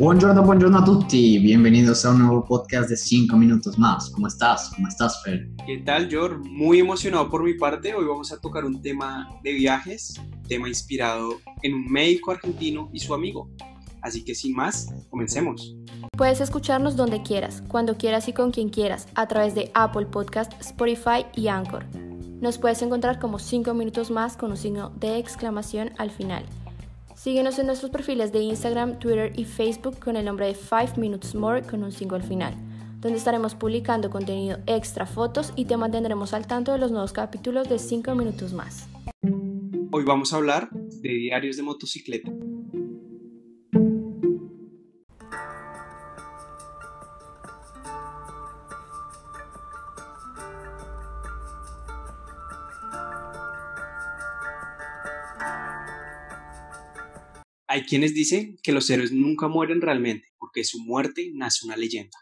Buongiorno, buongiorno a tutti. Bienvenidos a un nuevo podcast de 5 minutos más. ¿Cómo estás? ¿Cómo estás, Fer? ¿Qué tal, George? Muy emocionado por mi parte. Hoy vamos a tocar un tema de viajes, tema inspirado en un médico argentino y su amigo. Así que sin más, comencemos. Puedes escucharnos donde quieras, cuando quieras y con quien quieras, a través de Apple Podcast, Spotify y Anchor. Nos puedes encontrar como 5 minutos más con un signo de exclamación al final. Síguenos en nuestros perfiles de Instagram, Twitter y Facebook con el nombre de 5 Minutes More con un signo al final, donde estaremos publicando contenido extra, fotos y te mantendremos al tanto de los nuevos capítulos de 5 minutos más. Hoy vamos a hablar de diarios de motocicleta. Hay quienes dicen que los héroes nunca mueren realmente, porque su muerte nace una leyenda.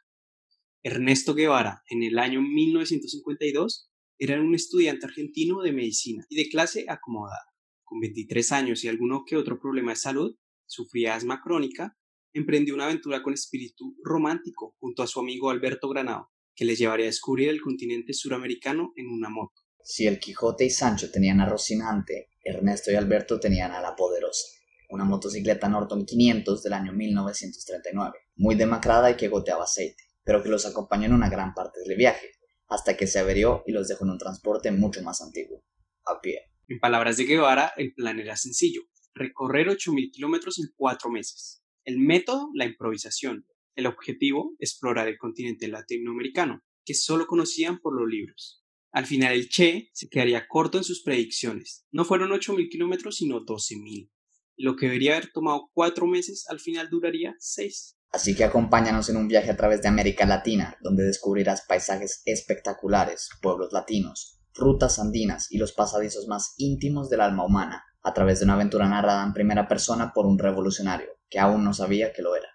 Ernesto Guevara, en el año 1952, era un estudiante argentino de medicina y de clase acomodada. Con 23 años y alguno que otro problema de salud, sufría asma crónica, emprendió una aventura con espíritu romántico junto a su amigo Alberto Granado, que le llevaría a descubrir el continente suramericano en una moto. Si el Quijote y Sancho tenían a Rocinante, Ernesto y Alberto tenían a la poderosa una motocicleta Norton 500 del año 1939, muy demacrada y que goteaba aceite, pero que los acompañó en una gran parte del viaje, hasta que se averió y los dejó en un transporte mucho más antiguo, a pie. En palabras de Guevara, el plan era sencillo, recorrer 8.000 kilómetros en cuatro meses. El método, la improvisación. El objetivo, explorar el continente latinoamericano, que solo conocían por los libros. Al final el Che se quedaría corto en sus predicciones. No fueron 8.000 kilómetros, sino 12.000 lo que debería haber tomado cuatro meses al final duraría seis. Así que acompáñanos en un viaje a través de América Latina, donde descubrirás paisajes espectaculares, pueblos latinos, rutas andinas y los pasadizos más íntimos del alma humana, a través de una aventura narrada en primera persona por un revolucionario que aún no sabía que lo era.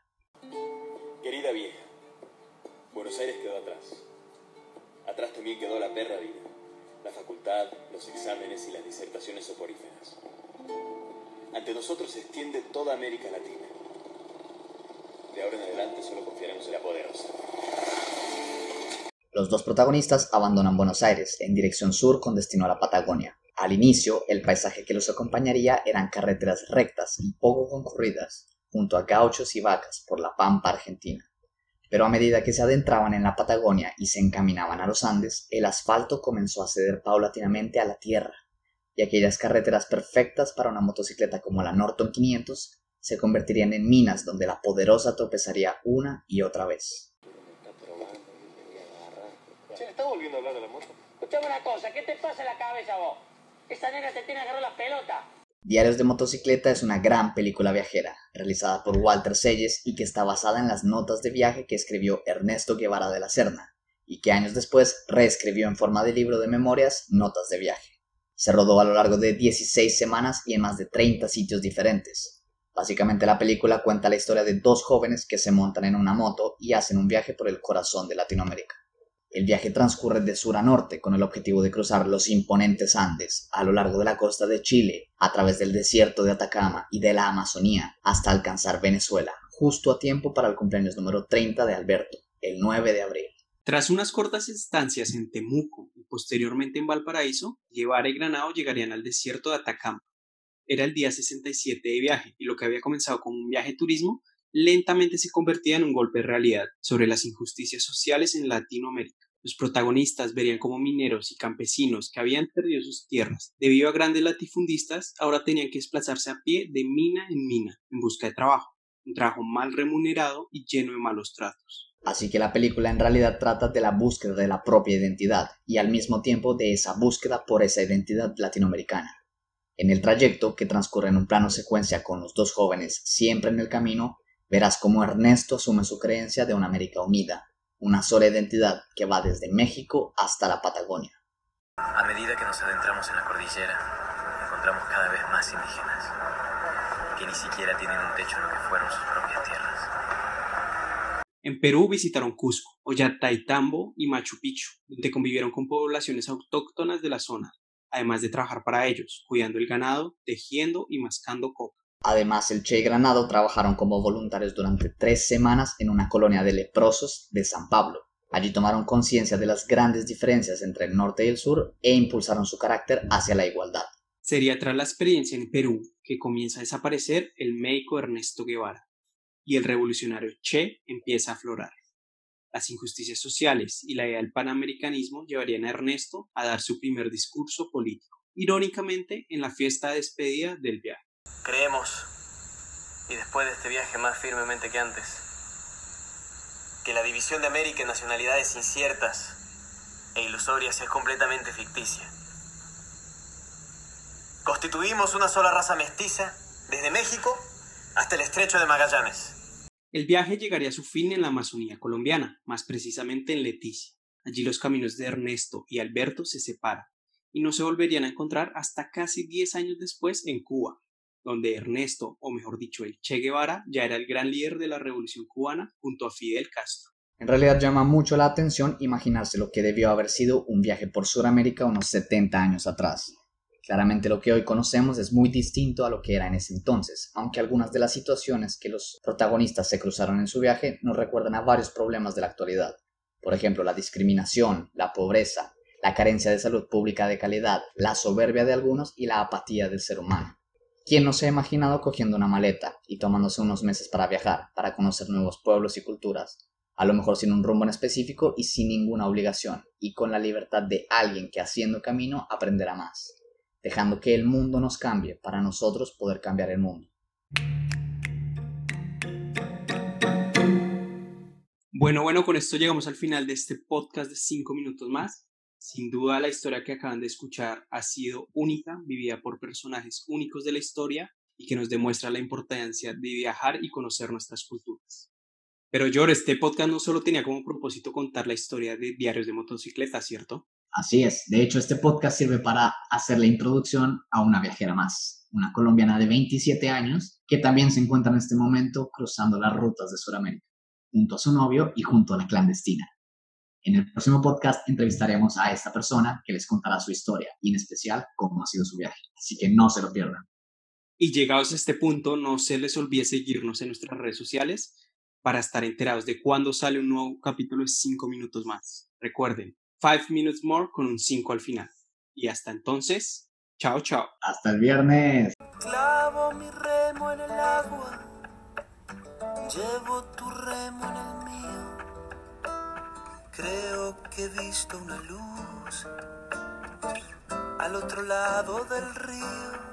Querida vieja, Buenos Aires quedó atrás. Atrás también quedó la perra vida, la facultad, los exámenes y las disertaciones soporíferas. Ante nosotros se extiende toda América Latina. De ahora en adelante solo confiaremos en la poderosa. Los dos protagonistas abandonan Buenos Aires en dirección sur con destino a la Patagonia. Al inicio, el paisaje que los acompañaría eran carreteras rectas y poco concurridas, junto a gauchos y vacas por la pampa argentina. Pero a medida que se adentraban en la Patagonia y se encaminaban a los Andes, el asfalto comenzó a ceder paulatinamente a la tierra, y aquellas carreteras perfectas para una motocicleta como la Norton 500 se convertirían en minas donde la poderosa tropezaría una y otra vez. ¿está volviendo a hablar de la moto? Escuchame una cosa, ¿qué te pasa en la cabeza vos? Esa nena te tiene agarrar la pelota. Diarios de motocicleta es una gran película viajera, realizada por Walter Selles y que está basada en las notas de viaje que escribió Ernesto Guevara de la Serna, y que años después reescribió en forma de libro de memorias Notas de viaje. Se rodó a lo largo de 16 semanas y en más de 30 sitios diferentes. Básicamente la película cuenta la historia de dos jóvenes que se montan en una moto y hacen un viaje por el corazón de Latinoamérica. El viaje transcurre de sur a norte con el objetivo de cruzar los imponentes Andes a lo largo de la costa de Chile, a través del desierto de Atacama y de la Amazonía, hasta alcanzar Venezuela, justo a tiempo para el cumpleaños número 30 de Alberto, el 9 de abril. Tras unas cortas estancias en Temuco posteriormente en Valparaíso, Guevara y Granado llegarían al desierto de Atacama. Era el día 67 de viaje y lo que había comenzado como un viaje turismo lentamente se convertía en un golpe de realidad sobre las injusticias sociales en Latinoamérica. Los protagonistas verían como mineros y campesinos que habían perdido sus tierras debido a grandes latifundistas ahora tenían que desplazarse a pie de mina en mina en busca de trabajo, un trabajo mal remunerado y lleno de malos tratos. Así que la película en realidad trata de la búsqueda de la propia identidad y al mismo tiempo de esa búsqueda por esa identidad latinoamericana. En el trayecto, que transcurre en un plano secuencia con los dos jóvenes siempre en el camino, verás cómo Ernesto asume su creencia de una América unida, una sola identidad que va desde México hasta la Patagonia. A medida que nos adentramos en la cordillera, encontramos cada vez más indígenas, que ni siquiera tienen un techo en lo que fueron sus propias tierras. En Perú visitaron Cusco, Ollantaytambo y Machu Picchu, donde convivieron con poblaciones autóctonas de la zona, además de trabajar para ellos, cuidando el ganado, tejiendo y mascando coca. Además, el Che y Granado trabajaron como voluntarios durante tres semanas en una colonia de leprosos de San Pablo. Allí tomaron conciencia de las grandes diferencias entre el norte y el sur e impulsaron su carácter hacia la igualdad. Sería tras la experiencia en Perú que comienza a desaparecer el médico Ernesto Guevara y el revolucionario Che empieza a aflorar. Las injusticias sociales y la idea del panamericanismo llevarían a Ernesto a dar su primer discurso político, irónicamente en la fiesta de despedida del viaje. Creemos, y después de este viaje más firmemente que antes, que la división de América en nacionalidades inciertas e ilusorias es completamente ficticia. Constituimos una sola raza mestiza desde México hasta el estrecho de Magallanes. El viaje llegaría a su fin en la Amazonía colombiana, más precisamente en Leticia. Allí los caminos de Ernesto y Alberto se separan y no se volverían a encontrar hasta casi 10 años después en Cuba, donde Ernesto, o mejor dicho el Che Guevara, ya era el gran líder de la revolución cubana junto a Fidel Castro. En realidad llama mucho la atención imaginarse lo que debió haber sido un viaje por Sudamérica unos 70 años atrás. Claramente lo que hoy conocemos es muy distinto a lo que era en ese entonces, aunque algunas de las situaciones que los protagonistas se cruzaron en su viaje nos recuerdan a varios problemas de la actualidad. Por ejemplo, la discriminación, la pobreza, la carencia de salud pública de calidad, la soberbia de algunos y la apatía del ser humano. ¿Quién no se ha imaginado cogiendo una maleta y tomándose unos meses para viajar, para conocer nuevos pueblos y culturas? A lo mejor sin un rumbo en específico y sin ninguna obligación, y con la libertad de alguien que haciendo camino aprenderá más dejando que el mundo nos cambie para nosotros poder cambiar el mundo. Bueno, bueno, con esto llegamos al final de este podcast de 5 minutos más. Sin duda la historia que acaban de escuchar ha sido única, vivida por personajes únicos de la historia y que nos demuestra la importancia de viajar y conocer nuestras culturas. Pero George, este podcast no solo tenía como propósito contar la historia de diarios de motocicleta, ¿cierto? Así es. De hecho, este podcast sirve para hacer la introducción a una viajera más, una colombiana de 27 años que también se encuentra en este momento cruzando las rutas de Sudamérica, junto a su novio y junto a la clandestina. En el próximo podcast entrevistaremos a esta persona que les contará su historia y en especial cómo ha sido su viaje. Así que no se lo pierdan. Y llegados a este punto, no se les olvide seguirnos en nuestras redes sociales para estar enterados de cuándo sale un nuevo capítulo de 5 minutos más. Recuerden, 5 Minutes More con un 5 al final. Y hasta entonces, chao, chao. Hasta el viernes. Clavo mi remo en el agua, llevo tu remo en el mío. Creo que he visto una luz al otro lado del río.